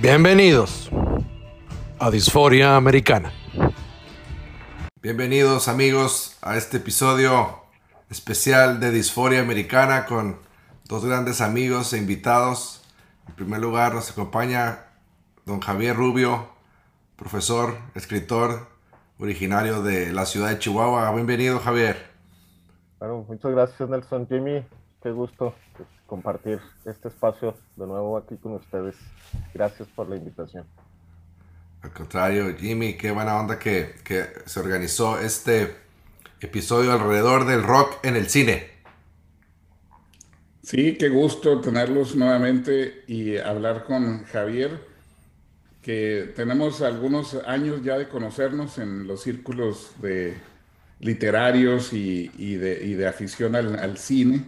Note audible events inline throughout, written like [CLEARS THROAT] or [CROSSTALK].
Bienvenidos a Disforia Americana. Bienvenidos amigos a este episodio especial de Disforia Americana con dos grandes amigos e invitados. En primer lugar nos acompaña don Javier Rubio, profesor, escritor, originario de la ciudad de Chihuahua. Bienvenido Javier. Bueno, muchas gracias Nelson. Jimmy, qué gusto compartir este espacio de nuevo aquí con ustedes. Gracias por la invitación. Al contrario, Jimmy, qué buena onda que, que se organizó este episodio alrededor del rock en el cine. Sí, qué gusto tenerlos nuevamente y hablar con Javier, que tenemos algunos años ya de conocernos en los círculos de literarios y, de, afición al, cine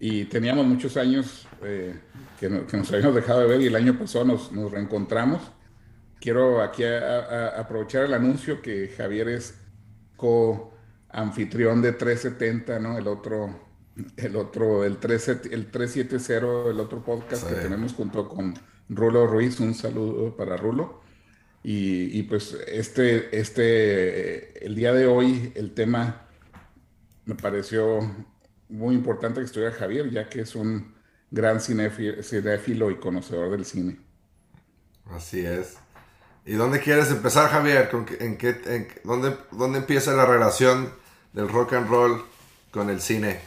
y teníamos muchos años eh, que, nos habíamos dejado de ver y el año pasado nos, reencontramos. Quiero aquí aprovechar el anuncio que Javier es co-anfitrión de 370, ¿no? El otro, el otro, el, 3, el 370, el otro podcast sí. que tenemos junto con Rulo Ruiz. Un saludo para Rulo. Y, y, pues este, este, el día de hoy, el tema me pareció muy importante que estuviera Javier, ya que es un gran cinéfilo y conocedor del cine. Así es. ¿Y dónde quieres empezar, Javier? ¿En qué, en, dónde, ¿Dónde empieza la relación del rock and roll con el cine?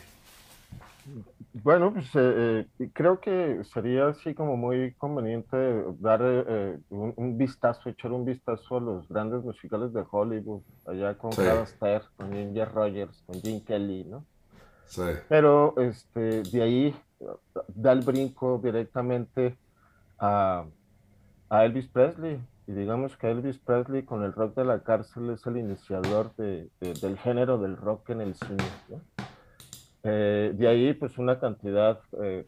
Bueno, pues eh, eh, creo que sería así como muy conveniente dar eh, un, un, vistazo, echar un vistazo a los grandes musicales de Hollywood, allá con sí. Astaire, con Ginger Rogers, con Jim Kelly, ¿no? Sí. Pero este, de ahí da el brinco directamente a, a, Elvis Presley. Y digamos que Elvis Presley con el rock de la cárcel es el iniciador de, de, del género del rock en el cine. ¿no? Eh, de ahí pues una cantidad eh,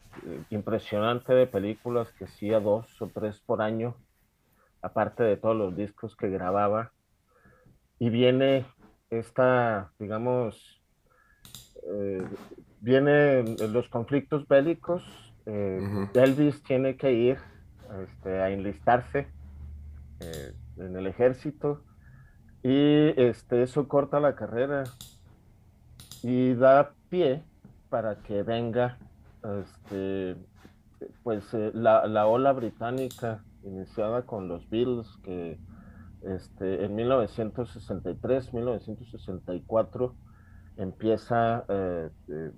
impresionante de películas que hacía dos o tres por año, aparte de todos los discos que grababa. Y viene esta, digamos, eh, vienen los conflictos bélicos, eh, uh -huh. Elvis tiene que ir este, a enlistarse eh, en el ejército y este, eso corta la carrera y da pie para que venga este, pues eh, la, la, ola británica iniciada con los Beatles que este, en 1963, 1964 empieza, eh, eh,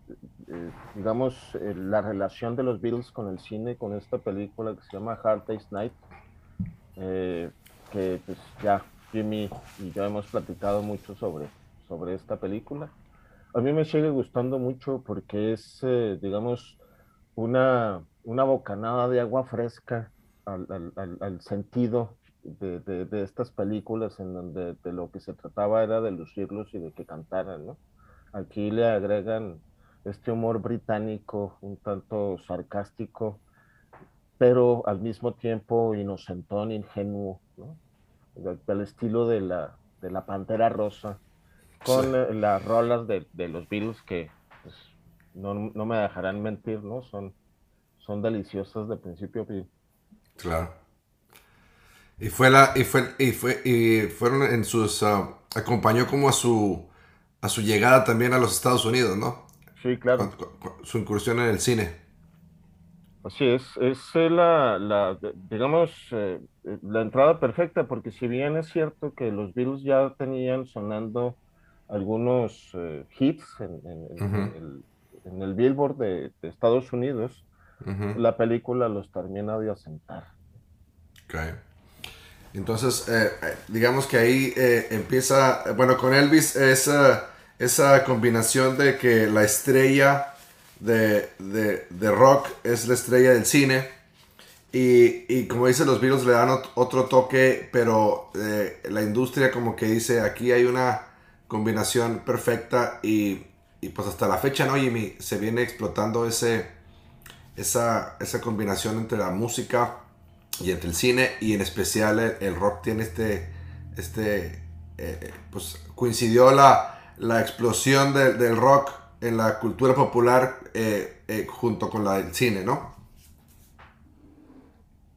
eh, digamos, la relación de los Beatles con el cine, con esta película que se llama Hard Day's Night, que pues ya Jimmy y yo hemos platicado mucho sobre, sobre esta película. A mí me sigue gustando mucho porque es, digamos, una, una bocanada de agua fresca al, al, al sentido de, de, de, estas películas en donde de lo que se trataba era de lucirlos y de que cantaran, ¿no? Aquí le agregan este humor británico un tanto sarcástico, pero al mismo tiempo inocentón, ingenuo, ¿no? del estilo de la, de la Pantera Rosa, con sí. las rolas de, de, los Beatles que pues, no, no, me dejarán mentir, ¿no? Son, son deliciosas de principio a fin. Claro. Y fue la, y fue, y fue, y fueron en sus, uh, acompañó como a su, a su llegada también a los Estados Unidos, ¿no? Sí, claro. Su incursión en el cine. Así es, es la, la digamos, eh, la entrada perfecta, porque si bien es cierto que los Beatles ya tenían sonando algunos eh, hits en, en, uh -huh. en, el, en, el, Billboard de, de Estados Unidos, uh -huh. la película los termina de asentar. Okay. Entonces, eh, digamos que ahí eh, empieza, bueno, con Elvis esa, esa combinación de que la estrella de, de, de rock es la estrella del cine. Y, y, como dicen los Beatles, le dan otro toque, pero eh, la industria como que dice, aquí hay una combinación perfecta y y pues hasta la fecha, ¿no, Jimmy? Se viene explotando ese, esa, esa combinación entre la música y entre el cine y en especial el, rock tiene este, este eh, pues coincidió la, la explosión del rock en la cultura popular eh, eh, junto con la del cine, ¿no?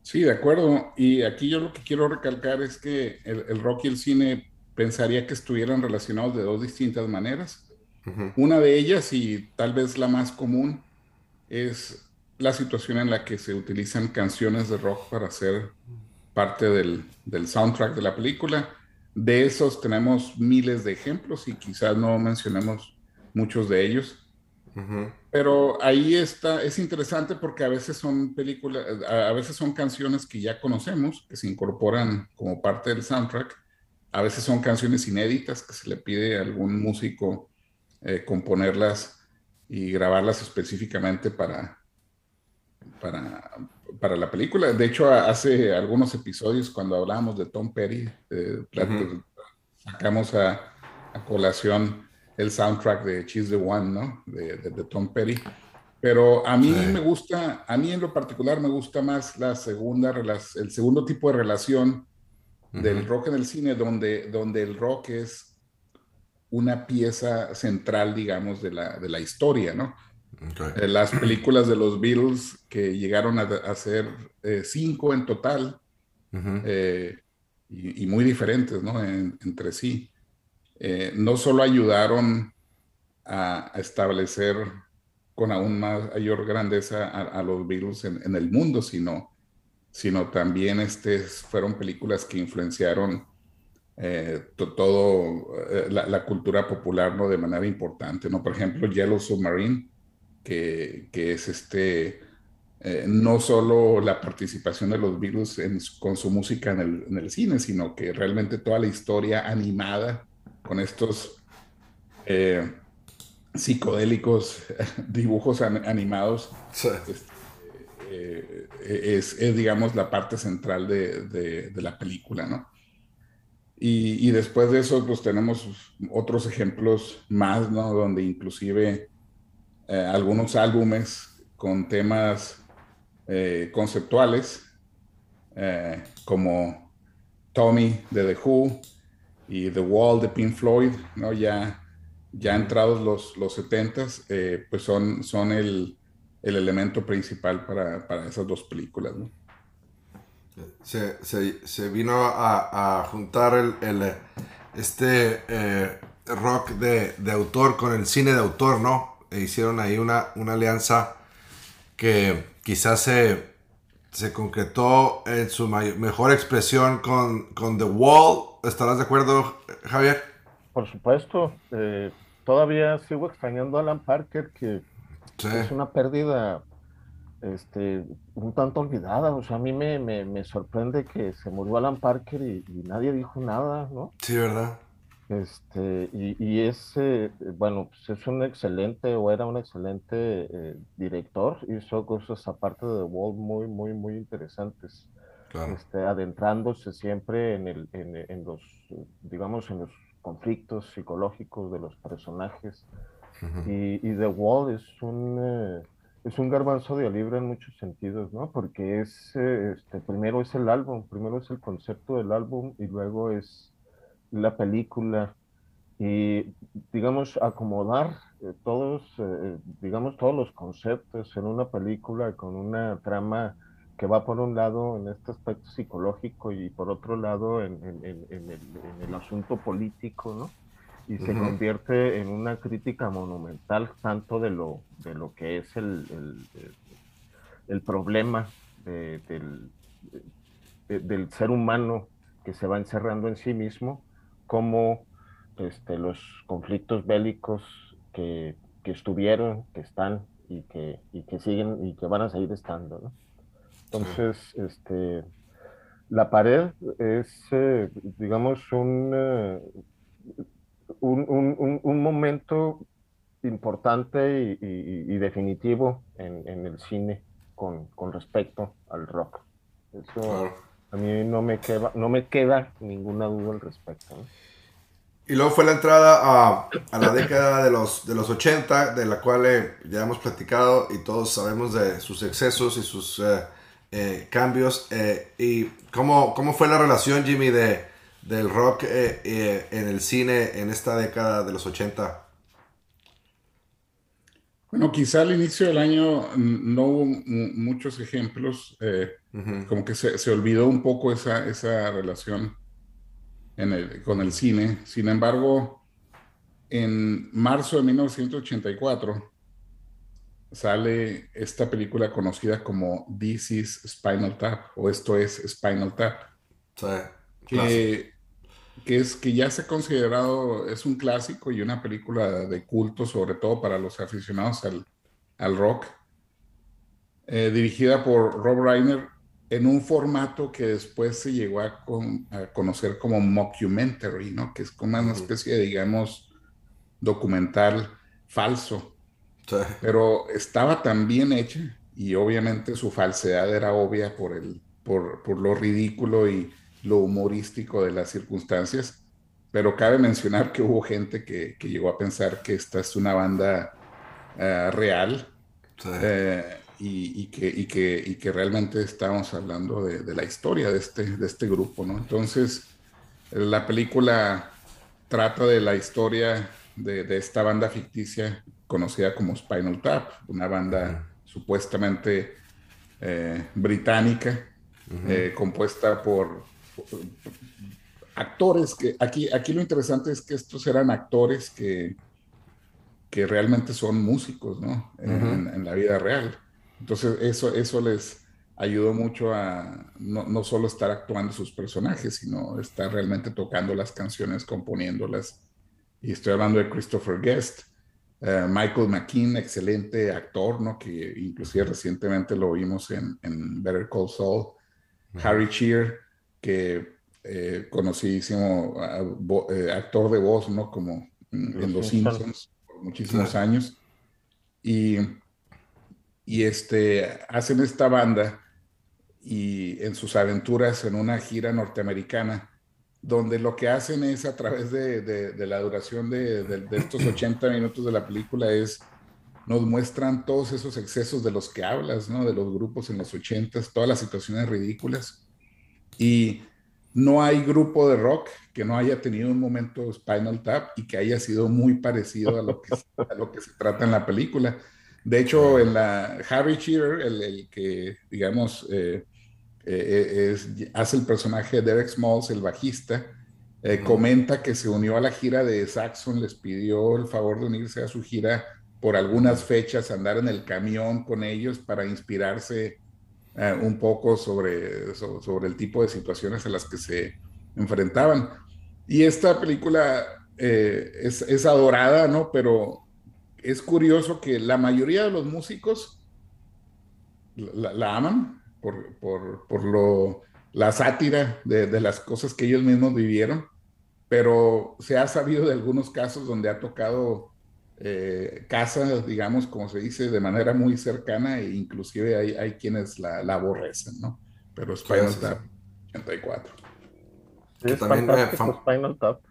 Sí, de acuerdo. Y aquí yo lo que quiero recalcar es que el, rock y el cine pensaría que estuvieran relacionados de dos distintas maneras. Una de ellas, y tal vez la más común, es la situación en la que se utilizan canciones de rock para ser parte del, del soundtrack de la película. De esos tenemos miles de ejemplos y quizás no mencionemos muchos de ellos. Pero ahí está, es interesante porque a veces son películas, a veces son canciones que ya conocemos, que se incorporan como parte del soundtrack. A veces son canciones inéditas que se le pide a algún músico eh, componerlas y grabarlas específicamente para, para, para la película. De hecho, hace algunos episodios cuando hablábamos de Tom Petty, eh, sacamos a, a colación el soundtrack de Cheese the One, ¿no? De, de, Tom Petty. Pero a mí me gusta, a mí en lo particular me gusta más la segunda, el segundo tipo de relación del rock en el cine, donde, donde el rock es una pieza central, digamos, de la, de la historia, ¿no? Eh, las películas de los Beatles que llegaron a, ser eh, cinco en total eh, y, muy diferentes, ¿no? entre sí. Eh, no solo ayudaron a, establecer con aún mayor grandeza a, los virus en, el mundo, sino, sino también este, fueron películas que influenciaron eh, todo eh, la, cultura popular ¿no? de manera importante. ¿no? Por ejemplo, Yellow Submarine, que, que es este, no solo la participación de los virus con su música en en el, cine, sino que realmente toda la historia animada con estos eh, psicodélicos [LAUGHS] dibujos animados. Este, eh, es, digamos, la parte central de, la película, ¿no? Y, después de eso, pues tenemos otros ejemplos más, ¿no? Donde inclusive eh, algunos álbumes con temas conceptuales, como Tommy de The Who, y The Wall de Pink Floyd, ¿no? Ya, ya entrados los, los 70 eh, pues son, son el, el elemento principal para, para, esas dos películas, se, se vino a, a juntar el, el, este eh, rock de, de, autor con el cine de autor, ¿no? E hicieron ahí una, una alianza que quizás se, se concretó en su mejor expresión con, con The Wall ¿Estarás de acuerdo, Javier? Por supuesto. Eh, todavía sigo extrañando a Alan Parker, que es una pérdida este, un tanto olvidada. O sea, a mí me, me, sorprende que se murió Alan Parker y, nadie dijo nada, ¿no? Sí, ¿verdad? Este, y, y es, eh, bueno, pues es un excelente o era un excelente eh, director. Hizo cosas aparte de The Wall muy, muy, muy interesantes. Este, adentrándose siempre en, el, en, los, digamos, en los conflictos psicológicos de los personajes. y, The Wall es un, eh, es un garbanzo de libre en muchos sentidos, ¿no? Porque es, este, primero es el álbum, primero es el concepto del álbum y luego es la película y digamos acomodar eh, todos digamos todos los conceptos en una película con una trama que va por un lado en este aspecto psicológico y por otro lado en, el, asunto político, ¿no? Y se convierte en una crítica monumental tanto de lo, de lo que es el, el problema del, del ser humano que se va encerrando en sí mismo, como este, los conflictos bélicos que, que estuvieron, que están y que, y que siguen y que van a seguir estando, ¿no? Entonces, este, la pared es, eh, digamos, eh, un, un, un, momento importante y, definitivo en, en, el cine con, con, respecto al rock. Eso a mí no me queda, no me queda ninguna duda al respecto. Y luego fue la entrada a, a, la década de los, de los 80, de la cual eh, ya hemos platicado y todos sabemos de sus excesos y sus eh, eh, cambios. ¿Y cómo, cómo fue la relación, Jimmy, de, del rock en el cine en esta década de los 80? Bueno, quizá al inicio del año no hubo muchos ejemplos, como que se, se, olvidó un poco esa, esa relación con el cine. Sin embargo, en marzo de 1984 sale esta película conocida como This is Spinal Tap o esto es Spinal Tap. que, que, es que ya se ha considerado, es un clásico y una película de culto, sobre todo para los aficionados al, al rock. Eh, dirigida por Rob Reiner en un formato que después se llegó a, conocer como mockumentary, ¿no? Que es como una especie de, digamos, documental falso. Pero estaba tan bien hecha y obviamente su falsedad era obvia por, el, por, por lo ridículo y lo humorístico de las circunstancias. Pero cabe mencionar que hubo gente que, que llegó a pensar que esta es una banda uh, real. Eh, y, que, y, que, y, que, realmente estamos hablando de, de, la historia de este, de este grupo, ¿no? Entonces, la película trata de la historia de, de esta banda ficticia conocida como Spinal Tap, una banda supuestamente eh, británica, eh, compuesta por, actores que aquí, aquí lo interesante es que estos eran actores que, que realmente son músicos, ¿no? en, en la vida real. Entonces eso, eso les ayudó mucho a no, no, solo estar actuando sus personajes, sino estar realmente tocando las canciones, componiéndolas. Y estoy hablando de Christopher Guest, uh, Michael McKean, excelente actor, ¿no? que inclusive recientemente lo vimos en, en Better Call Saul, Harry Shearer, que eh, conocidísimo uh, actor de voz, ¿no? como en Los Simpsons por muchísimos años. Y y este, hacen esta banda y en sus aventuras en una gira norteamericana, donde lo que hacen es a través de, de, la duración de, de, estos [CLEARS THROAT] 80 minutos de la película es, nos muestran todos esos excesos de los que hablas, ¿no? De los grupos en los 80, todas las situaciones ridículas. Y no hay grupo de rock que no haya tenido un momento Spinal Tap y que haya sido muy parecido a lo que, a lo que se trata en la película. De hecho, en la Harry Shearer, el, que, digamos, eh, eh, hace el personaje de Derek Smalls, el bajista, eh, comenta que se unió a la gira de Saxon, les pidió el favor de unirse a su gira por algunas fechas, andar en el camión con ellos para inspirarse un poco sobre, sobre el tipo de situaciones a las que se enfrentaban. Y esta película es, es, adorada, ¿no? Pero es curioso que la mayoría de los músicos la, aman por, por, lo, la sátira de, las cosas que ellos mismos vivieron, pero se ha sabido de algunos casos donde ha tocado eh, casas, digamos, como se dice, de manera muy cercana e inclusive hay, hay quienes la, aborrecen, ¿no? Pero Spinal Tap 84. Es también, eh, Spinal Tap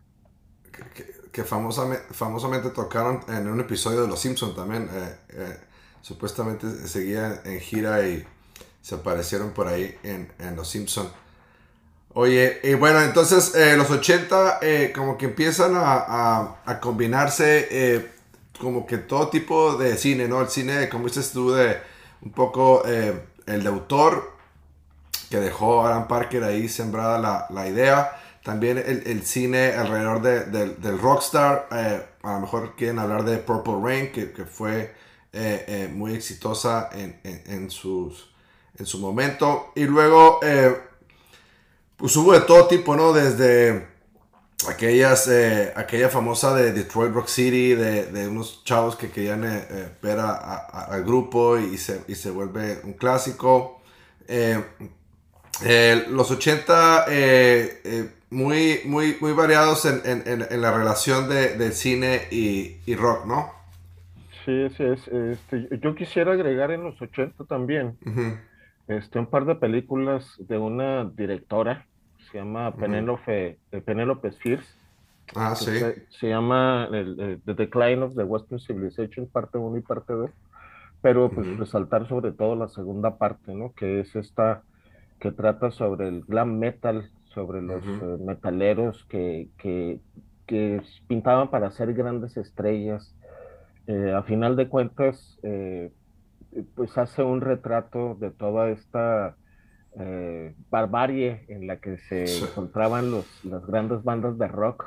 que famosamente, famosamente tocaron en un episodio de Los Simpsons también. Eh, eh, supuestamente seguían en gira y se aparecieron por ahí en, en Los Simpsons. Oye, y bueno, entonces eh, los 80 como que empiezan a, a, combinarse como que todo tipo de cine, ¿no? El cine, como dices tú, de un poco el de autor que dejó Alan Parker ahí sembrada la, la idea también el, cine alrededor del rockstar. Eh, a lo mejor quieren hablar de Purple Rain, que, fue eh, eh, muy exitosa en, sus, en su momento. Y luego, pues hubo de todo tipo, ¿no? Desde aquellas, aquella famosa de Detroit Rock City, de, unos chavos que querían ver al grupo y se, y se vuelve un clásico. los 80 muy, muy, muy variados en, en, en la relación de, del cine y, y, rock, ¿no? Sí, sí, es, este, yo quisiera agregar en los 80 también este, un par de películas de una directora, se llama Penélope, uh Penélope Spears, Ah, sí. Se, llama The Decline of the Western Civilization, parte 1 y parte 2. Pero pues resaltar sobre todo la segunda parte, ¿no? Que es esta que trata sobre el glam metal, sobre los eh, metaleros que, que, que, pintaban para ser grandes estrellas. Eh, a final de cuentas, eh, pues hace un retrato de toda esta barbarie en la que se encontraban los, las grandes bandas de rock.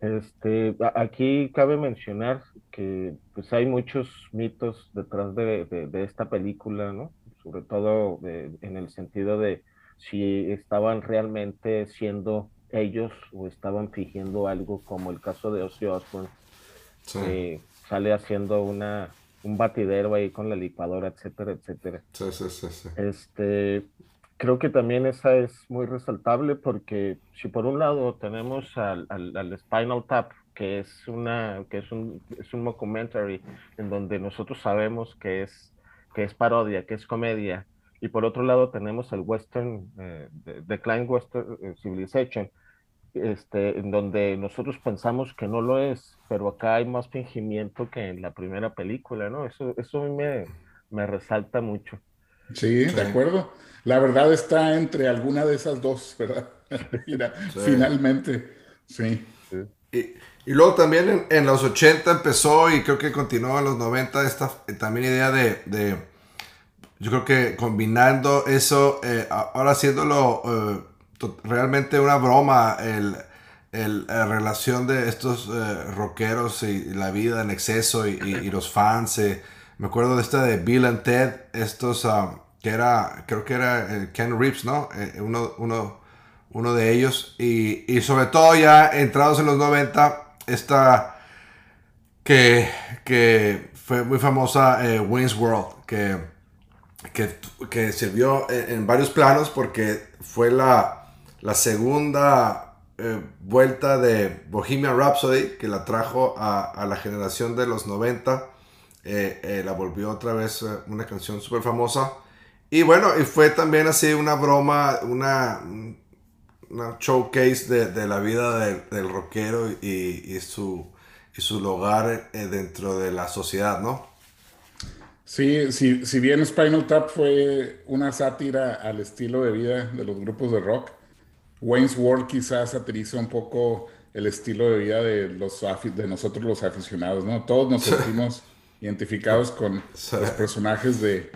Este, aquí cabe mencionar que pues hay muchos mitos detrás de, de esta película, ¿no? sobre todo en el sentido de si estaban realmente siendo ellos o estaban fingiendo algo, como el caso de Ozzy Osbourne, que sale haciendo una, un batidero ahí con la licuadora, etcétera, etcétera. Sí, sí, sí, Este, creo que también esa es muy resaltable porque si por un lado tenemos al, al, Spinal Tap, que es una que es un, es un documentary en donde nosotros sabemos que es que es parodia, que es comedia, y por otro lado tenemos el Western, eh, Decline Western eh, Civilization, este, en donde nosotros pensamos que no lo es, pero acá hay más fingimiento que en la primera película, ¿no? Eso, eso me, me resalta mucho. Sí, de acuerdo. La verdad está entre alguna de esas dos, ¿verdad? [LAUGHS] Finalmente, sí. Y, y, luego también en, en, los 80 empezó y creo que continuó en los 90 esta también idea de, de yo creo que combinando eso, eh, ahora haciéndolo eh, realmente una broma, el, el, la relación de estos eh, rockeros y, la vida en exceso y, y, los fans. Me acuerdo de esta de Bill and Ted, estos ah, que era, creo que era Ken Reeves, ¿no? uno, uno, uno de ellos. Y, y, sobre todo ya entrados en los 90, esta que, que fue muy famosa Wayne's World, que que, que sirvió en, varios planos porque fue la, la segunda eh, vuelta de Bohemian Rhapsody que la trajo a, a la generación de los 90. Eh, eh, la volvió otra vez una canción súper famosa. Y bueno, y fue también así una broma, una, una showcase de, de la vida del rockero y, y, su, y su lugar dentro de la sociedad, ¿no? Sí, si, si bien Spinal Tap fue una sátira al estilo de vida de los grupos de rock, Wayne's World quizás satiriza un poco el estilo de vida de, los, de nosotros los aficionados, ¿no? Todos nos [LAUGHS] sentimos identificados con los personajes de,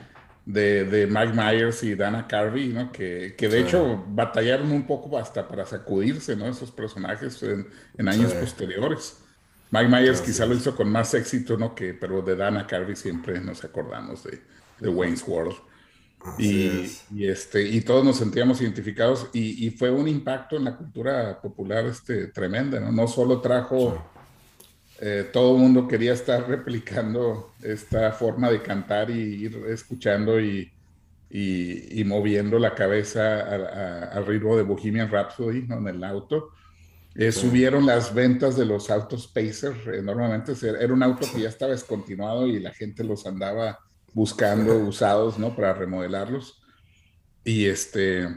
de, Mike Myers y Dana Carvey, ¿no? Que, que de hecho batallaron un poco hasta para sacudirse, ¿no? Esos personajes en, en años posteriores. Mike Myers quizá lo hizo con más éxito, ¿no? Que, pero de Dana Carvey siempre nos acordamos de, de Wayne's World. Y, y, este, y todos nos sentíamos identificados y, y, fue un impacto en la cultura popular este, tremenda, ¿no? No solo trajo, eh, todo el mundo quería estar replicando esta forma de cantar y ir escuchando y, y moviendo la cabeza al ritmo de Bohemian Rhapsody ¿no? en el auto, eh, subieron las ventas de los autos Pacer enormemente. Era un auto que ya estaba descontinuado y la gente los andaba buscando usados, ¿no? Para remodelarlos. Y este,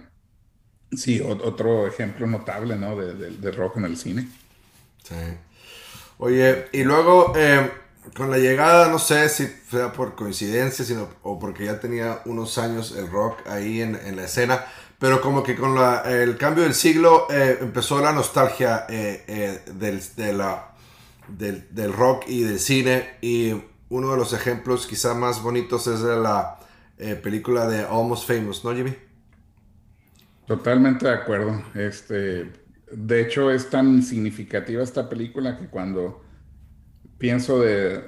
sí, otro ejemplo notable, ¿no? De, rock en el cine. Sí. Oye, y luego, eh, con la llegada, no sé si sea por coincidencia, sino o porque ya tenía unos años el rock ahí en, en la escena pero como que con el cambio del siglo eh, empezó la nostalgia eh, eh, del, de la, del, rock y del cine. Y uno de los ejemplos quizá más bonitos es de la película de Almost Famous, ¿no, Jimmy? Totalmente de acuerdo. Este, de hecho, es tan significativa esta película que cuando pienso de,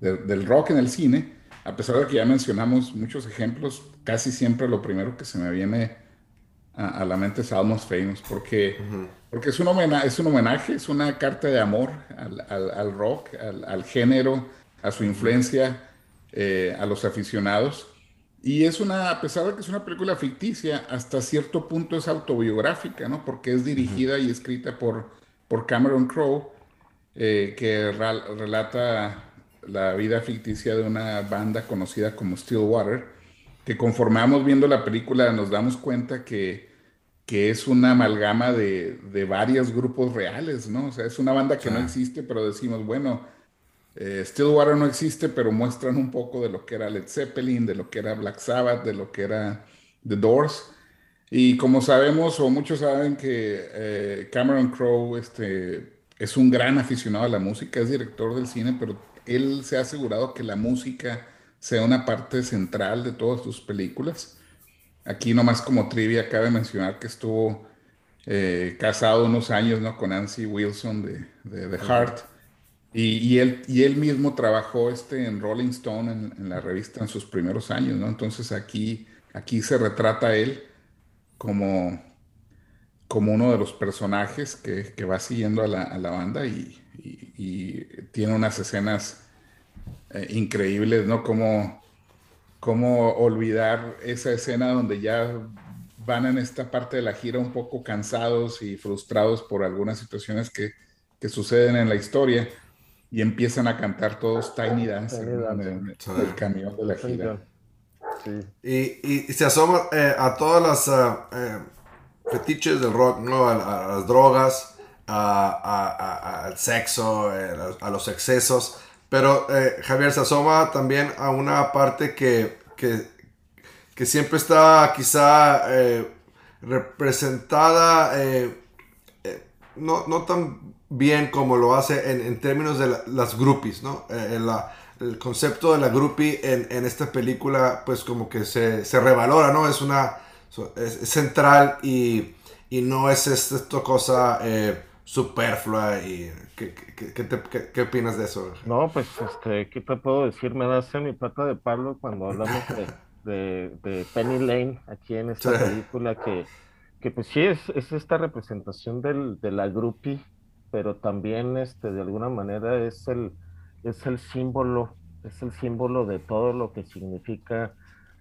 del rock en el cine, a pesar de que ya mencionamos muchos ejemplos, casi siempre lo primero que se me viene a, la mente es Almost Famous, porque, porque es, un homenaje, es un homenaje, es una carta de amor al, rock, al, género, a su influencia, eh, a los aficionados. Y es una, a pesar de que es una película ficticia, hasta cierto punto es autobiográfica, ¿no? Porque es dirigida y escrita por, por Cameron Crowe, eh, que relata la vida ficticia de una banda conocida como Stillwater, que conformamos viendo la película nos damos cuenta que, que es una amalgama de, de, varios grupos reales, ¿no? O sea, es una banda que no existe, pero decimos, bueno, eh, Stillwater no existe, pero muestran un poco de lo que era Led Zeppelin, de lo que era Black Sabbath, de lo que era The Doors. Y como sabemos, o muchos saben que eh, Cameron Crowe este, es un gran aficionado a la música, es director del cine, pero él se ha asegurado que la música sea una parte central de todas sus películas. Aquí nomás como trivia cabe mencionar que estuvo eh, casado unos años ¿no? con Nancy Wilson de, de The Heart. Y, él, mismo trabajó este, en Rolling Stone, en, la revista, en sus primeros años. ¿no? Entonces aquí, se retrata él como, uno de los personajes que, va siguiendo a la, banda y, tiene unas escenas eh, increíbles, ¿no? Como olvidar esa escena donde ya van en esta parte de la gira un poco cansados y frustrados por algunas situaciones que suceden en la historia y empiezan a cantar todos Tiny Dance en, el, camión de la gira. Y, y, se asoma eh, a todas las uh, eh, fetiches del rock, ¿no? A, las drogas, al sexo, eh, a los excesos. Pero eh, Javier se asoma también a una parte que, que, siempre está quizá eh, representada eh, no, no, tan bien como lo hace en, términos de las groupies, ¿no? el concepto de la groupie en, en, esta película pues como que se, se revalora, ¿no? Es una... Es, central y, y, no es esta cosa superflua y ¿qué, qué, qué, opinas de eso? No, pues este, ¿qué te puedo decir? Me das mi pata de palo cuando hablamos de, de, Penny Lane aquí en esta película que, que pues sí es, es esta representación del, de la groupie, pero también este, de alguna manera es el, es el símbolo, es el símbolo de todo lo que significa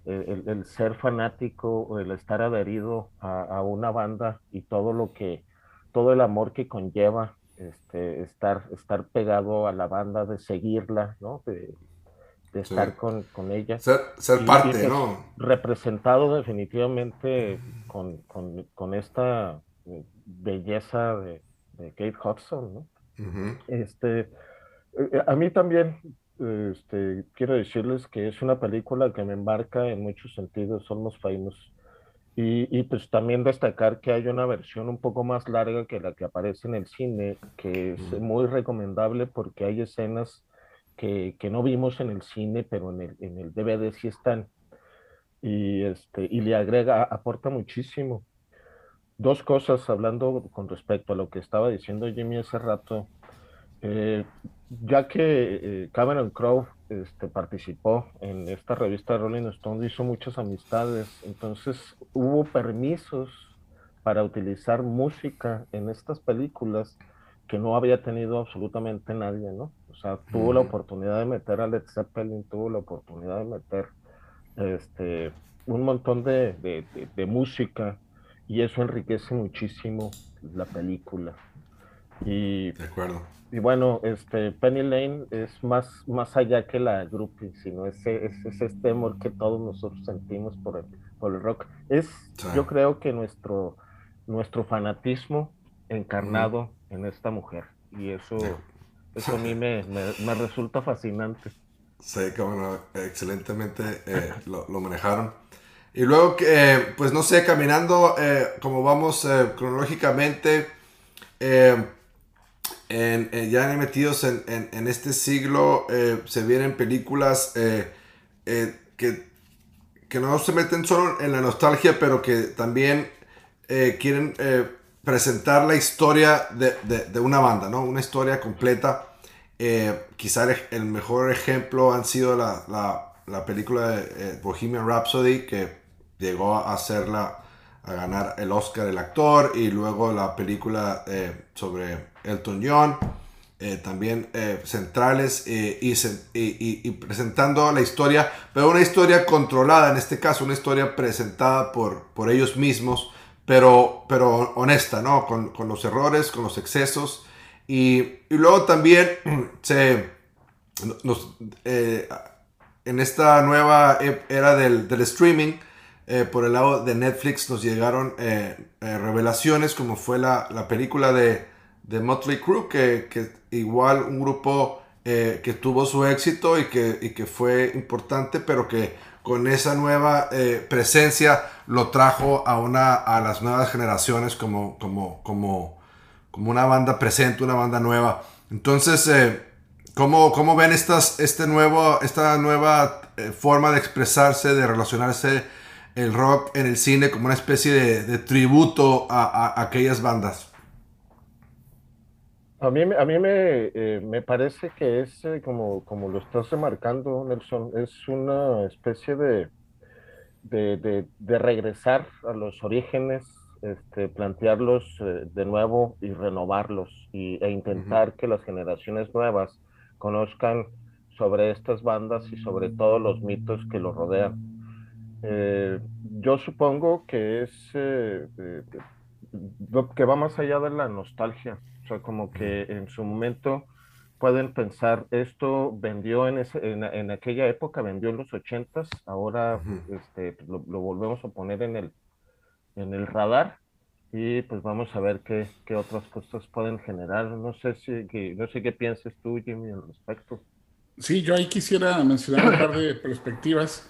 el, el, ser fanático el estar adherido a, a una banda y todo lo que todo el amor que conlleva este, estar, estar pegado a la banda, de seguirla, ¿no? De, estar con, con, ella. Ser, parte, ¿no? Representado definitivamente con, con, esta belleza de, de Kate Hudson, ¿no? este, eh, a mí también este, quiero decirles que es una película que me embarca en muchos sentidos, somos famous y, pues también destacar que hay una versión un poco más larga que la que aparece en el cine, que es muy recomendable porque hay escenas que, que no vimos en el cine, pero en el, en el DVD sí están. Y, este, y le agrega, aporta muchísimo. Dos cosas hablando con respecto a lo que estaba diciendo Jimmy hace rato. Eh, ya que eh, Cameron Crowe este, participó en esta revista Rolling Stone, hizo muchas amistades, entonces hubo permisos para utilizar música en estas películas que no había tenido absolutamente nadie, ¿no? O sea, tuvo la oportunidad de meter a Led Zeppelin, tuvo la oportunidad de meter este, un montón de, de música y eso enriquece muchísimo la película. Y, de acuerdo y bueno, este Penny Lane es más, más allá que la groupie, sino ese, es este amor que todos nosotros sentimos por el, por el rock. Es, yo creo que nuestro, nuestro fanatismo encarnado en esta mujer. Y eso, eso a mí me, me, resulta fascinante. Sí, que bueno, excelentemente eh, lo, lo, manejaron. Y luego, eh, pues no sé, caminando eh, como vamos cronológicamente, en, ya metidos en, en, este siglo eh, se vienen películas eh, eh, que, que, no se meten solo en la nostalgia, pero que también quieren presentar la historia de, de, de, una banda, ¿no? Una historia completa. quizá el mejor ejemplo han sido la, la, la película de Bohemian Rhapsody, que llegó a ser la, a ganar el Oscar el actor y luego la película sobre Elton John, eh, también eh, centrales eh, y, presentando la historia, pero una historia controlada, en este caso una historia presentada por, por ellos mismos, pero, pero honesta, ¿no? Con, los errores, con los excesos. Y, luego también [CLEARS THROAT] se, en esta nueva era del, del streaming, eh, por el lado de Netflix nos llegaron eh, revelaciones como fue la, la película de, de Motley Crue, que, que, igual un grupo que tuvo su éxito y que, y que fue importante, pero que con esa nueva presencia lo trajo a, una, a las nuevas generaciones como, como, como, como una banda presente, una banda nueva. Entonces, ¿Cómo, ¿Cómo, ven estas, este nuevo, esta nueva eh, forma de expresarse, de relacionarse el rock en el cine como una especie de, tributo a, aquellas bandas? A mí, a mí me, eh, me parece que es, eh, como, como lo estás remarcando, Nelson, es una especie de, de, de, regresar a los orígenes, este, plantearlos de nuevo y renovarlos y, e intentar que las generaciones nuevas conozcan sobre estas bandas y sobre todos los mitos que los rodean. Eh, yo supongo que es eh, que va más allá de la nostalgia, o sea, como que en su momento pueden pensar, esto vendió en, en, aquella época, vendió en los ochentas, ahora este, pues, lo, volvemos a poner en el, en el radar y pues vamos a ver qué, qué otras cosas pueden generar. No sé si no sé qué pienses tú, Jimmy, al respecto. Sí, yo ahí quisiera mencionar un par de perspectivas.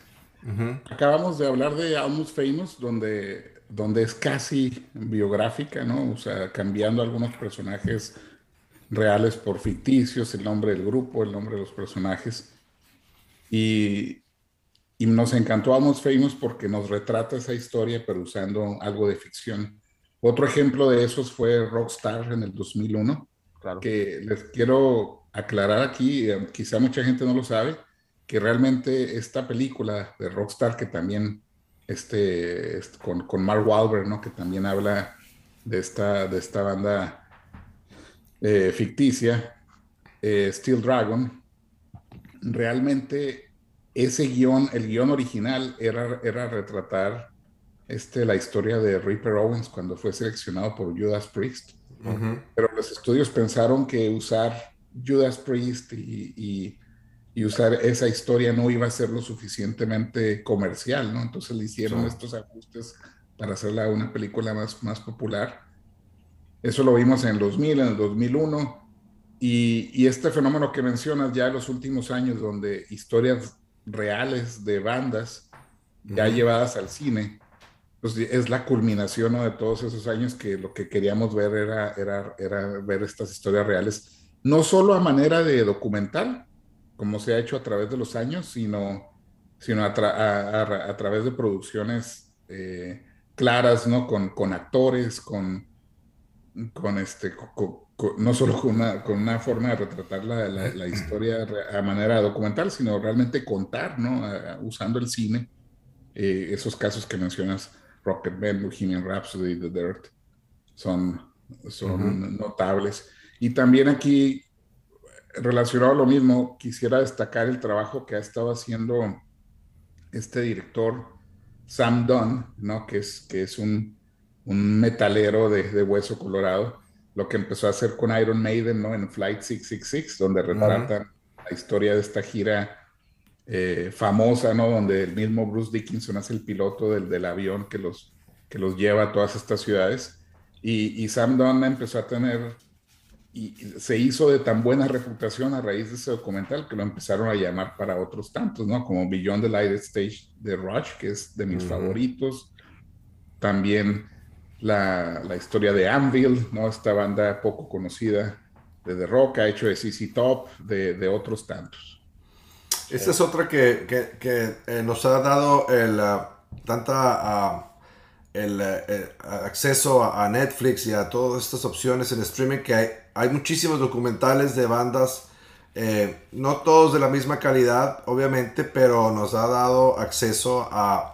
Acabamos de hablar de Almost Famous, donde, donde es casi biográfica, ¿no? O sea, cambiando algunos personajes reales por ficticios, el nombre del grupo, el nombre de los personajes. Y, y nos encantó Almost Famous porque nos retrata esa historia, pero usando algo de ficción. Otro ejemplo de esos fue Rockstar en el 2001, claro. que les quiero aclarar aquí, eh, quizá mucha gente no lo sabe, que realmente esta película de Rockstar, que también este, con, con Mark Wahlberg, ¿no? que también habla de esta, de esta banda eh, ficticia, eh, Steel Dragon, realmente ese guion, el guion original era, era retratar este, la historia de Ripper Owens cuando fue seleccionado por Judas Priest. Pero los estudios pensaron que usar Judas Priest y, y, usar esa historia no iba a ser lo suficientemente comercial, ¿no? Entonces le hicieron estos ajustes para hacerla una película más, más popular. Eso lo vimos en el 2000, en el 2001. Y, y este fenómeno que mencionas ya en los últimos años, donde historias reales de bandas ya llevadas al cine, pues es la culminación de todos esos años que lo que queríamos ver era, era, era ver estas historias reales, no solo a manera de documental, como se ha hecho a través de los años, sino, sino a, a, través de producciones eh, claras, ¿no? Con, con, actores, con, con este, no solo con una, con una forma de retratar la, la, historia a manera documental, sino realmente contar, ¿no? usando el cine, eh, esos casos que mencionas Rocketman, Bohemian Rhapsody, The Dirt, son, son notables. Y también aquí, relacionado a lo mismo, quisiera destacar el trabajo que ha estado haciendo este director, Sam Dunn, ¿no? que, es, que es un, un metalero de, de, hueso colorado, lo que empezó a hacer con Iron Maiden ¿no? en Flight 666, donde retratan la historia de esta gira eh, famosa, ¿no? Donde el mismo Bruce Dickinson hace el piloto del, del avión que los, que los lleva a todas estas ciudades. Y, y Sam Dunn empezó a tener, y, se hizo de tan buena reputación a raíz de ese documental que lo empezaron a llamar para otros tantos, ¿no? Como Beyond the Lighted Stage de Rush, que es de mis favoritos. También la, la, historia de Anvil, ¿no? Esta banda poco conocida de The Rock, ha hecho de CC Top, de, de otros tantos. Esta es otra que, eh, nos ha dado el, ah, tanta, ah, el, eh, acceso a, Netflix y a todas estas opciones en streaming que hay, muchísimos documentales de bandas, eh, no todos de la misma calidad, obviamente, pero nos ha dado acceso a,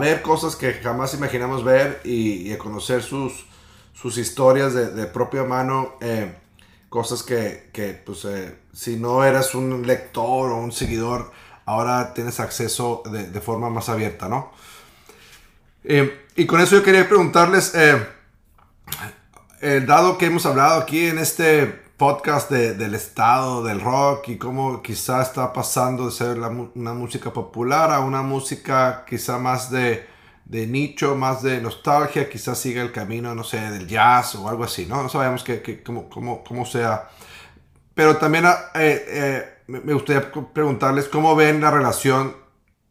ver cosas que jamás imaginamos ver y, a conocer sus, sus historias de, de propia mano cosas que, que pues, eh, si no eras un lector o un seguidor, ahora tienes acceso de, de forma más abierta, ¿no? Eh, y con eso yo quería preguntarles, eh, dado que hemos hablado aquí en este podcast de, del estado del rock y cómo quizá está pasando de ser una música popular a una música quizá más de, de nicho, más de nostalgia, quizás siga el camino, no sé, del jazz o algo así, ¿no? No sabemos que, cómo, cómo, cómo, sea. Pero también eh, eh, me gustaría preguntarles cómo ven la relación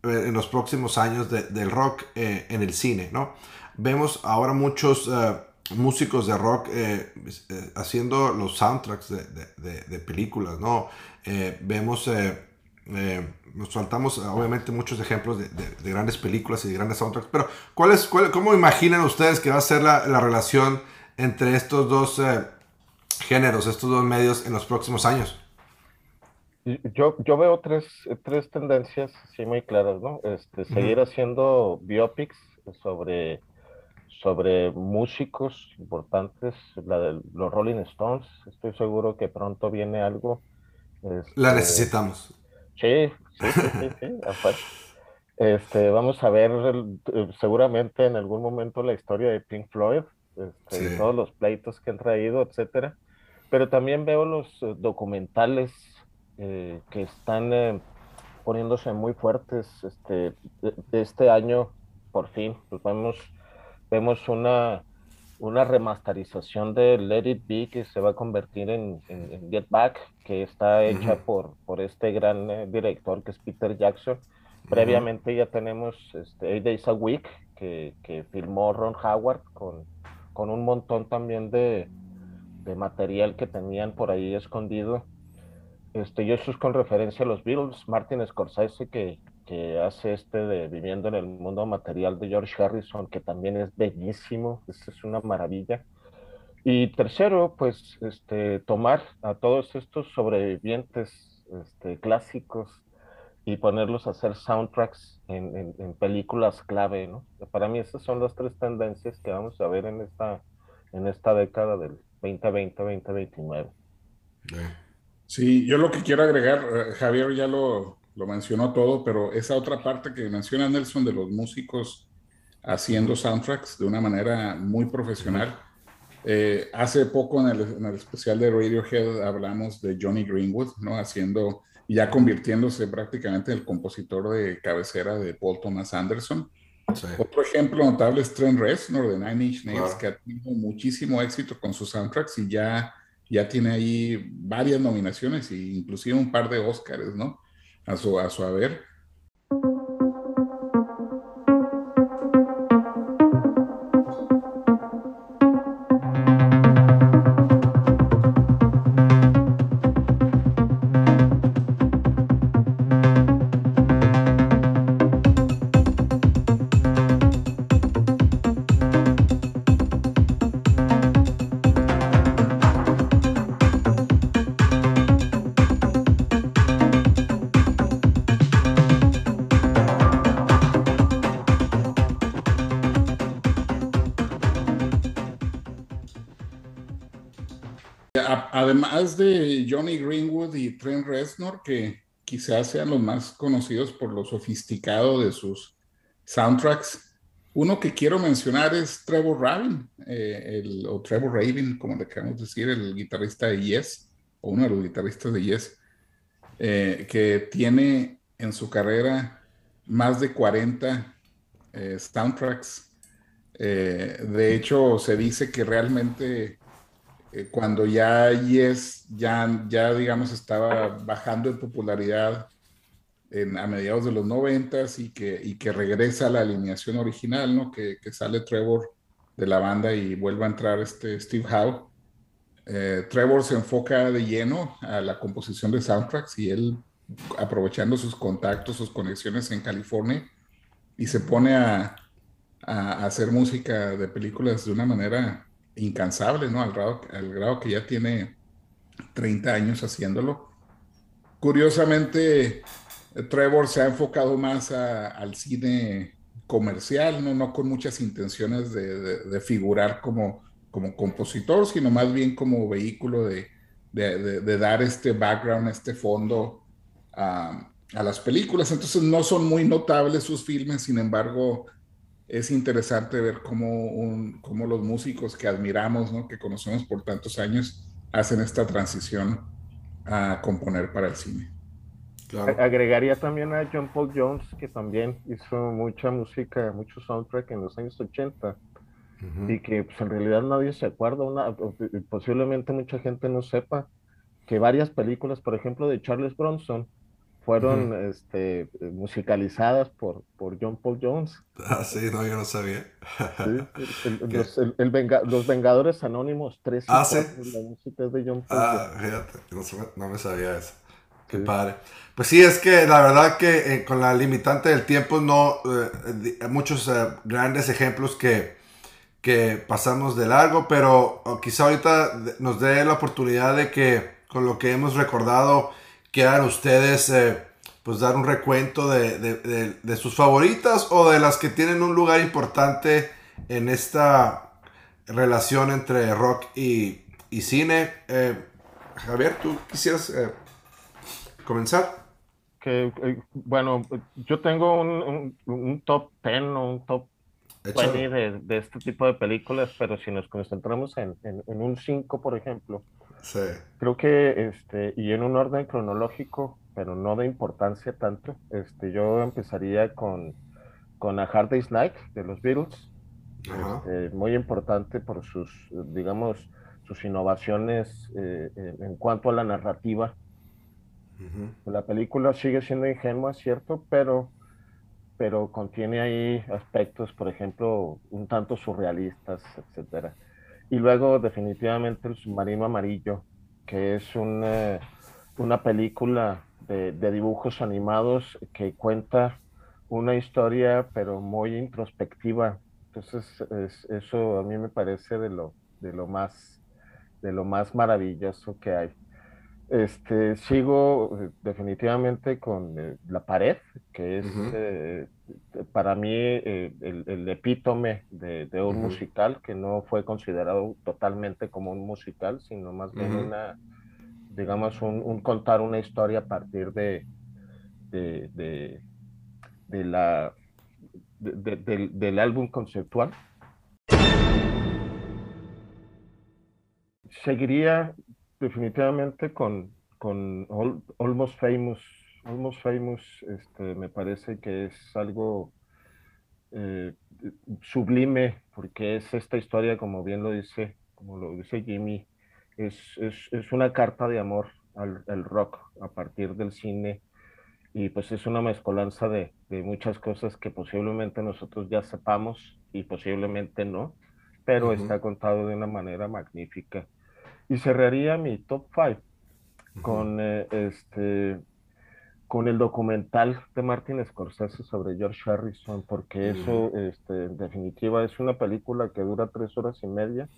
eh, en los próximos años del rock en el cine, ¿no? Vemos ahora muchos músicos de rock haciendo los soundtracks de, de, de películas, ¿no? vemos eh, nos faltamos obviamente muchos ejemplos de, grandes películas y de grandes soundtracks, pero ¿cuál es, ¿cómo imaginan ustedes que va a ser la, relación entre estos dos eh, géneros, estos dos medios en los próximos años? Yo, yo veo tres, tres tendencias sí muy claras, ¿no? Este, seguir haciendo biopics sobre, sobre músicos importantes, la de los Rolling Stones, estoy seguro que pronto viene algo. la este, necesitamos. Sí, sí, sí, sí, Este, vamos a ver eh, seguramente en algún momento la historia de Pink Floyd, este, todos los pleitos que han traído, etcétera. Pero también veo los eh, documentales eh, que están poniéndose muy fuertes. Este, este año, por fin, pues vemos, vemos una una remasterización de Let It Be que se va a convertir en, Get Back, que está hecha por, por este gran eh, director que es Peter Jackson. Previamente ya tenemos este, Eight Days a Week, que, que filmó Ron Howard con, con un montón también de, de, material que tenían por ahí escondido. Este, y eso es con referencia a los Beatles, Martin Scorsese, que, que hace este de Viviendo en el Mundo Material de George Harrison, que también es bellísimo, es, una maravilla. Y tercero, pues este, tomar a todos estos sobrevivientes este, clásicos y ponerlos a hacer soundtracks en, en, películas clave, ¿no? Para mí esas son las tres tendencias que vamos a ver en esta, en esta década del 2020-2029. Sí, yo lo que quiero agregar, eh, Javier ya lo, lo mencionó todo, pero esa otra parte que menciona Nelson de los músicos haciendo soundtracks de una manera muy profesional. Eh, hace poco en el, en el, especial de Radiohead hablamos de Johnny Greenwood, ¿no? Haciendo, ya convirtiéndose prácticamente en el compositor de cabecera de Paul Thomas Anderson. Otro ejemplo notable es Trent Reznor de Nine Inch Nails, que ha tenido muchísimo éxito con sus soundtracks y ya, ya tiene ahí varias nominaciones e inclusive un par de Oscars, ¿no? A su, a su haber. Además de Johnny Greenwood y Trent Reznor, que quizás sean los más conocidos por lo sofisticado de sus soundtracks, uno que quiero mencionar es Trevor Rabin, eh, o Trevor Rabin, como le queremos decir, el guitarrista de Yes, o uno de los guitarristas de Yes, eh, que tiene en su carrera más de 40 eh, soundtracks. de hecho, se dice que realmente eh, cuando ya Yes ya, ya, digamos, estaba bajando en popularidad en, a mediados de los noventas y que, y que regresa a la alineación original, ¿no? Que, que, sale Trevor de la banda y vuelve a entrar este Steve Howe. Eh, Trevor se enfoca de lleno a la composición de soundtracks y él, aprovechando sus contactos, sus conexiones en California, y se pone a, a hacer música de películas de una manera incansable, ¿no? Al grado, al grado que ya tiene 30 años haciéndolo. Curiosamente, Trevor se ha enfocado más al cine comercial, ¿no? no con muchas intenciones de, figurar como, como compositor, sino más bien como vehículo de, de dar este background, este fondo a, a, las películas. Entonces no son muy notables sus filmes, sin embargo, es interesante ver cómo, un, cómo los músicos que admiramos, ¿no? que conocemos por tantos años, hacen esta transición a componer para el cine. Agregaría también a John Paul Jones, que también hizo mucha música, mucho soundtrack en los años 80 y que pues, en realidad nadie se acuerda, una, posiblemente mucha gente no sepa que varias películas, por ejemplo, de Charles Bronson, fueron este, musicalizadas por, por John Paul Jones. Ah, sí, no, yo no sabía. [LAUGHS] los, Vengadores Anónimos 3 ah, ¿sí? la música es de John Paul Ah, fíjate, no, me sabía eso. Qué padre. Pues sí, es que la verdad que eh, con la limitante del tiempo no, eh, hay muchos eh, grandes ejemplos que, que pasamos de largo, pero quizá ahorita nos dé la oportunidad de que con lo que hemos recordado quieran ustedes pues dar un recuento de, de, de, sus favoritas o de las que tienen un lugar importante en esta relación entre rock y, y cine. Javier, ¿tú quisieras comenzar? Que, eh, bueno, yo tengo un, un, top 10 o un top 20 de, de, este tipo de películas, pero si nos concentramos en, en, un 5, por ejemplo, sí. creo que, este, y en un orden cronológico, pero no de importancia tanto, este, yo empezaría con, con A Hard Day's Night de los Beatles, este, muy importante por sus, digamos, sus innovaciones eh, en cuanto a la narrativa la película sigue siendo ingenua, cierto, pero, pero contiene ahí aspectos, por ejemplo, un tanto surrealistas, etcétera. Y luego, definitivamente, El Submarino Amarillo, que es una, una película de, dibujos animados que cuenta una historia, pero muy introspectiva. Entonces, eso a mí me parece de lo, de lo más de lo más maravilloso que hay. Este, sigo eh, definitivamente con eh, La Pared, que es eh, para mí el, epítome de, un musical que no fue considerado totalmente como un musical, sino más bien una, digamos, un, contar una historia a partir de, de, la, del álbum conceptual. Seguiría definitivamente con, con Almost Famous. Almost Famous este, me parece que es algo eh, sublime porque es esta historia, como bien lo dice, como lo dice Jimmy, es, es, una carta de amor al, rock a partir del cine y pues es una mezcolanza de, de, muchas cosas que posiblemente nosotros ya sepamos y posiblemente no, pero está contado de una manera magnífica. Y cerraría mi top 5 con, eh, este, con el documental de Martin Scorsese sobre George Harrison, porque eso, este, en definitiva, es una película que dura tres horas y media,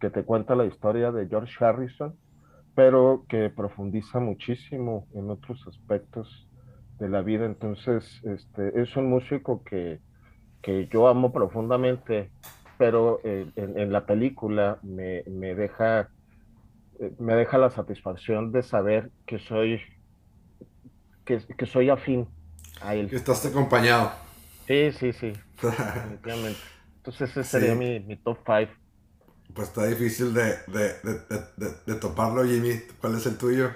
que te cuenta la historia de George Harrison, pero que profundiza muchísimo en otros aspectos de la vida. Entonces, este, es un músico que, que yo amo profundamente, pero eh, en, la película me, me deja me deja la satisfacción de saber que soy que, que soy afín a él. Que estás acompañado. Sí, sí, sí. definitivamente. Entonces ese sería mi, mi, top 5. Pues está difícil de, de, de, de, toparlo, Jimmy. ¿Cuál es el tuyo?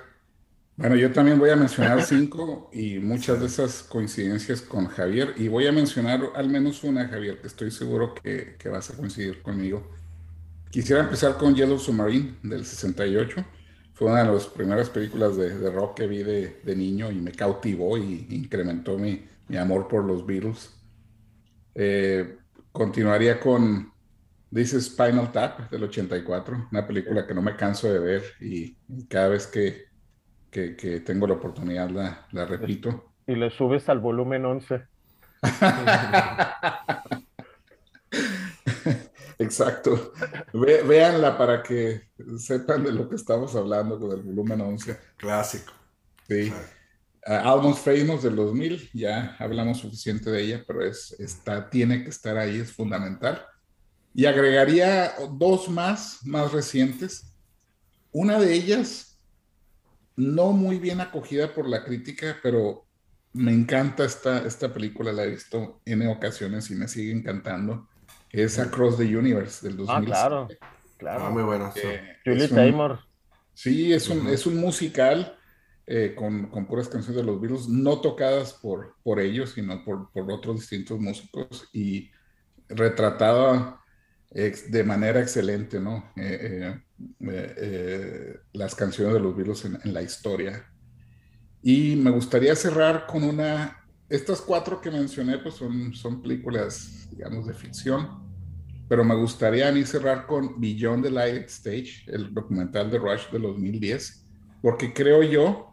Bueno, yo también voy a mencionar [LAUGHS] cinco y muchas de esas coincidencias con Javier. Y voy a mencionar al menos una, Javier, que estoy seguro que, que vas a coincidir conmigo. Quisiera empezar con Yellow Submarine del 68. Fue una de las primeras películas de, rock que vi de, niño y me cautivó y incrementó mi, amor por los Beatles. Eh, continuaría con This is Spinal Tap del 84, una película que no me canso de ver y, cada vez que, que, tengo la oportunidad la, la repito. Y le subes al volumen 11. [LAUGHS] Exacto. véanla para que sepan de lo que estamos hablando con el volumen 11. Clásico. Sí. Almost Famous del 2000, ya hablamos suficiente de ella, pero es, está, tiene que estar ahí, es fundamental. Y agregaría dos más, más recientes. Una de ellas, no muy bien acogida por la crítica, pero me encanta esta, esta película, la he visto en ocasiones y me sigue encantando es Across the Universe del 2000. Ah, claro, claro. Ah, muy bueno. Julie Taymor. Sí, es un, es un musical eh, con, con, puras canciones de los Beatles, no tocadas por, por ellos, sino por, por otros distintos músicos y retratada de manera excelente, ¿no? Eh, eh, las canciones de los Beatles en, en, la historia. Y me gustaría cerrar con una, estas cuatro que mencioné, pues son, son películas, digamos, de ficción, pero me gustaría a mí cerrar con Beyond the Light Stage, el documental de Rush de 2010, porque creo yo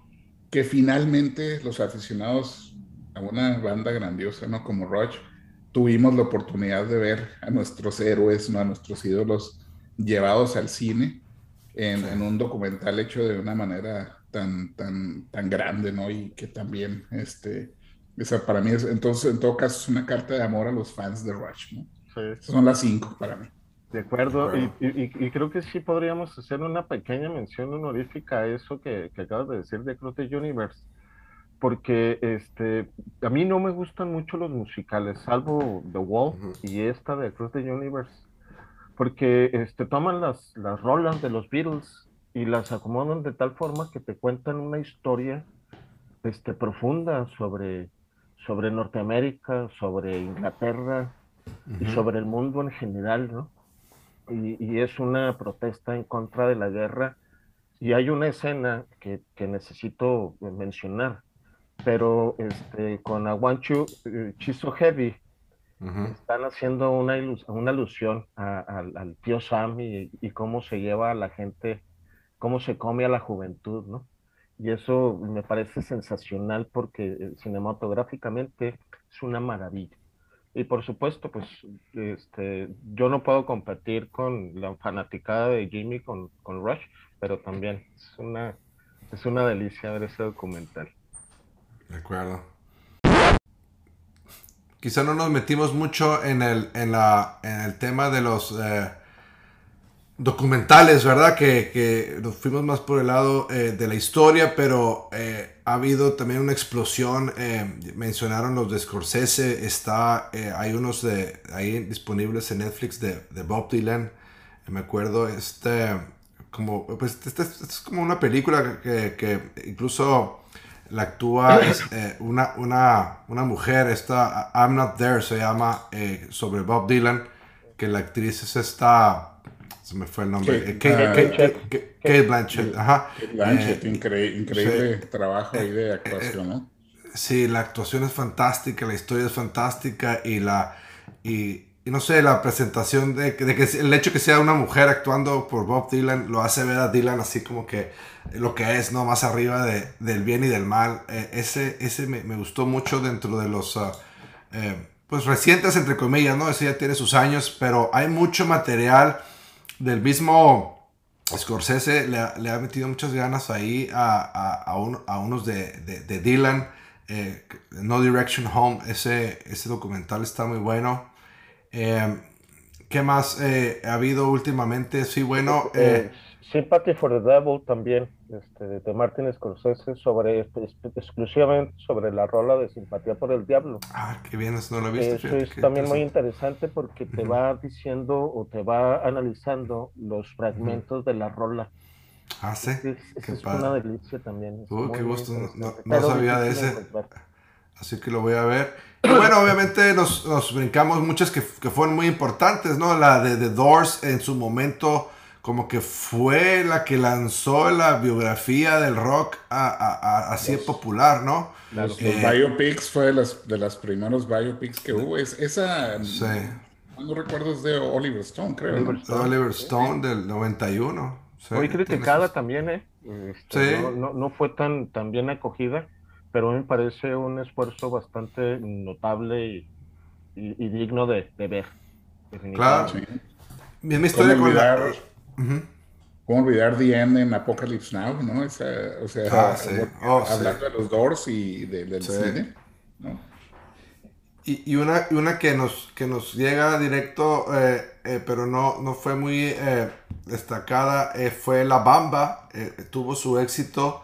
que finalmente los aficionados a una banda grandiosa. Como Rush, tuvimos la oportunidad de ver a nuestros héroes, ¿no? A nuestros ídolos llevados al cine en, un documental hecho de una manera tan, tan, tan grande, ¿no? Y que también, este, esa para mí es, entonces, en todo caso, es una carta de amor a los fans de Rush, ¿no? Son las cinco para mí. De acuerdo, Y, y, creo que sí podríamos hacer una pequeña mención honorífica a eso que, que acabas de decir de Cross the Universe, porque este, a mí no me gustan mucho los musicales, salvo The Wall y esta de Cross the Universe, porque este, toman las, las rolas de los Beatles y las acomodan de tal forma que te cuentan una historia este, profunda sobre, sobre Norteamérica, sobre Inglaterra y sobre el mundo en general, ¿no? y, es una protesta en contra de la guerra. Y hay una escena que, que necesito mencionar, pero este, con Aguanchu eh, Chiso Heavy están haciendo una, una alusión al tío Sam y, y, cómo se lleva a la gente, cómo se come a la juventud, ¿no? Y eso me parece sensacional porque eh, cinematográficamente es una maravilla. Y por supuesto, pues este, yo no puedo competir con la fanaticada de Jimmy con, con Rush, pero también es una, es una delicia ver ese documental. De acuerdo. Quizá no nos metimos mucho en el, en la, en el tema de los eh, documentales, ¿verdad? Que, que, nos fuimos más por el lado eh, de la historia, pero eh, ha habido también una explosión. Eh, mencionaron los de Scorsese, está, hay unos de ahí disponibles en Netflix de, de Bob Dylan. Me acuerdo, este, como, pues, este, este es como una película que, que incluso la actúa una, una, una mujer, esta I'm Not There se llama, sobre Bob Dylan, que la actriz es esta se me fue el nombre. Kate, Blanchett. Ajá. Kate Blanchett, eh, increíble trabajo ahí de eh, actuación, ¿no? Sí, la actuación es fantástica, la historia es fantástica y la. Y, no sé, la presentación de, de, que el hecho que sea una mujer actuando por Bob Dylan lo hace ver a Dylan así como que lo que es, ¿no? Más arriba de, del bien y del mal. Eh, ese ese me, me, gustó mucho dentro de los. Uh, pues recientes, entre comillas, ¿no? Ese ya tiene sus años, pero hay mucho material del mismo Scorsese le, ha metido muchas ganas ahí a, a, unos de, de, Dylan. Eh, no Direction Home, ese, ese documental está muy bueno. Eh, ¿Qué más eh, ha habido últimamente? Sí, bueno. Sympathy for the Devil también, este, de Martin Scorsese, sobre, exclusivamente sobre la rola de Simpatía por el Diablo. Ah, qué bien, eso no lo he visto. Eso es también muy interesante porque te va diciendo o te va analizando los fragmentos de la rola. Ah, sí. Es, es una delicia también. Uy, qué gusto, no, sabía de ese. Así que lo voy a ver. Y bueno, obviamente nos, nos brincamos muchas que, que, fueron muy importantes, ¿no? La de The Doors en su momento como que fue la que lanzó la biografía del rock a, a, así popular, ¿no? Los, eh, biopics fue de las, de las primeros biopics que hubo. Es, esa, sí. no recuerdo, es de Oliver Stone, creo. Oliver Stone, Oliver Stone del 91. Muy criticada también, ¿eh? Este, sí. no, no, fue tan, tan bien acogida, pero me parece un esfuerzo bastante notable y, y, digno de, de ver. Claro. Sí. Mi, mi historia con la, ¿Cómo olvidar The End en Apocalypse Now? ¿no? o sea, ah, oh, hablando de los Doors y del cine. ¿no? Y, y, una, una que, nos, que nos llega directo, eh, eh, pero no, no fue muy eh, destacada, fue La Bamba. tuvo su éxito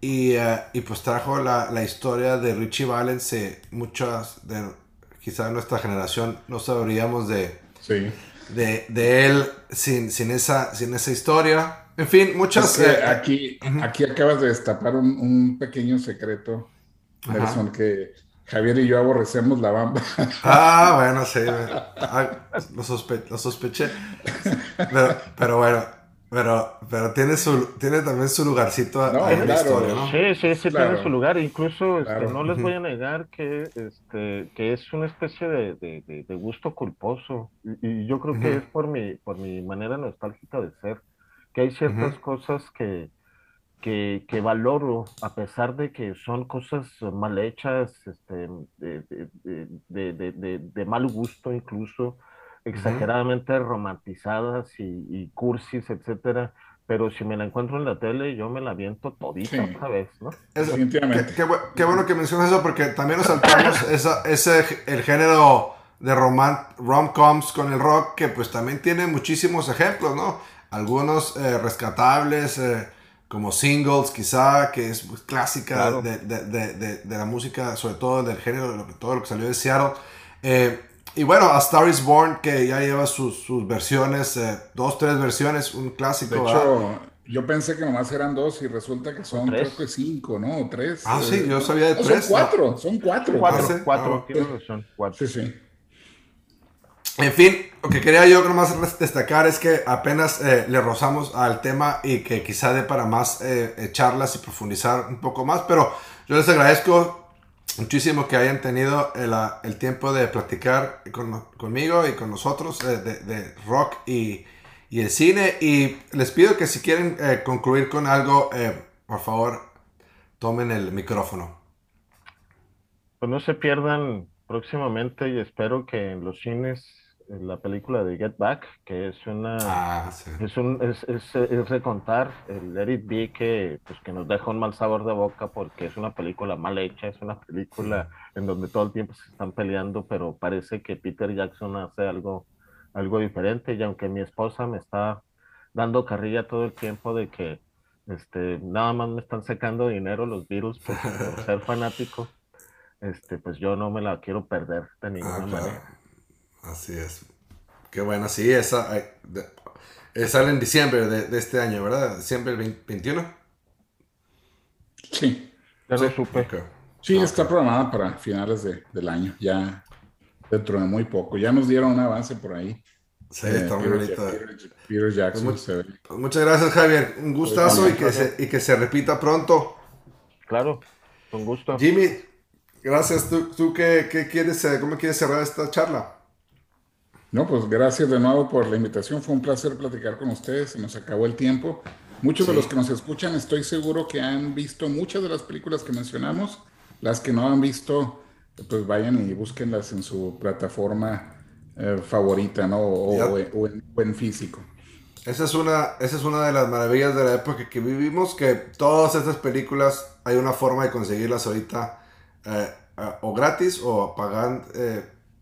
y, y pues trajo la, la, historia de Richie Valens. muchas de quizás nuestra generación no sabríamos de, sí de, de él sin, sin, esa, sin esa historia. en fin, muchas... Eh, aquí, aquí acabas de destapar un, pequeño secreto, Nelson, que Javier y yo aborrecemos la bamba. [LAUGHS] Ah, bueno, sí. lo, sospeché. pero bueno, pero, pero tiene, su, tiene también su lugarcito en la historia, ¿no? Sí, sí, sí tiene su lugar. Incluso este, no les voy a negar que, este, que es una especie de, de, de, gusto culposo. Y, yo creo que es por mi, por mi manera nostálgica de ser. Que hay ciertas cosas que, que, que, valoro, a pesar de que son cosas mal hechas, este, de, de mal gusto incluso exageradamente romantizadas y, cursis, etcétera. Pero si me la encuentro en la tele, yo me la viento todita otra vez, ¿no? Definitivamente. Qué, bueno que mencionas eso, porque también nos saltamos [LAUGHS] esa, ese, el género de rom-coms con el rock, que pues también tiene muchísimos ejemplos, ¿no? Algunos eh, rescatables, eh, como singles quizá, que es pues, clásica de, de, de, de, la música, sobre todo del género, de todo lo que salió de Seattle. Eh, y bueno, A Star is Born, que ya lleva sus, sus versiones, eh, dos, tres versiones, un clásico. De hecho, yo pensé que nomás eran dos y resulta que son creo que cinco, ¿no? tres. Ah, sí, yo sabía de tres. Son cuatro, son cuatro. Cuatro, ah, cuatro, ah, cuatro. Sí, sí. En fin, lo que quería yo nomás destacar es que apenas eh, le rozamos al tema y que quizá dé para más eh, charlas y profundizar un poco más, pero yo les agradezco muchísimo que hayan tenido el, tiempo de platicar conmigo y con nosotros eh, de, rock y, el cine. Y les pido que si quieren eh, concluir con algo, eh, por favor, tomen el micrófono. Pues no se pierdan próximamente y espero que en los cines la película de Get Back, que es una ah, es un es, es, es, recontar el Let It Be que pues que nos deja un mal sabor de boca porque es una película mal hecha, es una película en donde todo el tiempo se están peleando, pero parece que Peter Jackson hace algo algo diferente. Y aunque mi esposa me está dando carrilla todo el tiempo de que este nada más me están sacando dinero los virus por, [LAUGHS] ser fanático, este pues yo no me la quiero perder de ninguna ah, manera. Así es. Qué bueno, sí, esa eh, sale en diciembre de, este año, ¿verdad? ¿Diciembre 21? Sí. Ya lo supe. Sí, está programada para finales del año, ya dentro de muy poco. Ya nos dieron un avance por ahí. Sí, está muy bonito. Peter, Jackson pues pues muchas gracias, Javier. Un gustazo y, que se, y que se repita pronto. Claro, con gusto. Jimmy, gracias. ¿Tú, tú qué, qué quieres, eh, cómo quieres cerrar esta charla? No, pues gracias de nuevo por la invitación. Fue un placer platicar con ustedes. Se nos acabó el tiempo. Muchos de los que nos escuchan estoy seguro que han visto muchas de las películas que mencionamos. Las que no han visto, pues vayan y búsquenlas en su plataforma eh, favorita, ¿no? O, en, físico. Esa es, una, esa es una de las maravillas de la época que vivimos, que todas estas películas hay una forma de conseguirlas ahorita eh, eh, o gratis o pagando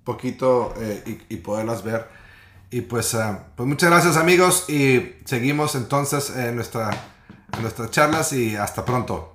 poquito eh, y, poderlas ver. Y pues, eh, pues muchas gracias amigos y seguimos entonces en, nuestra, en nuestras charlas y hasta pronto.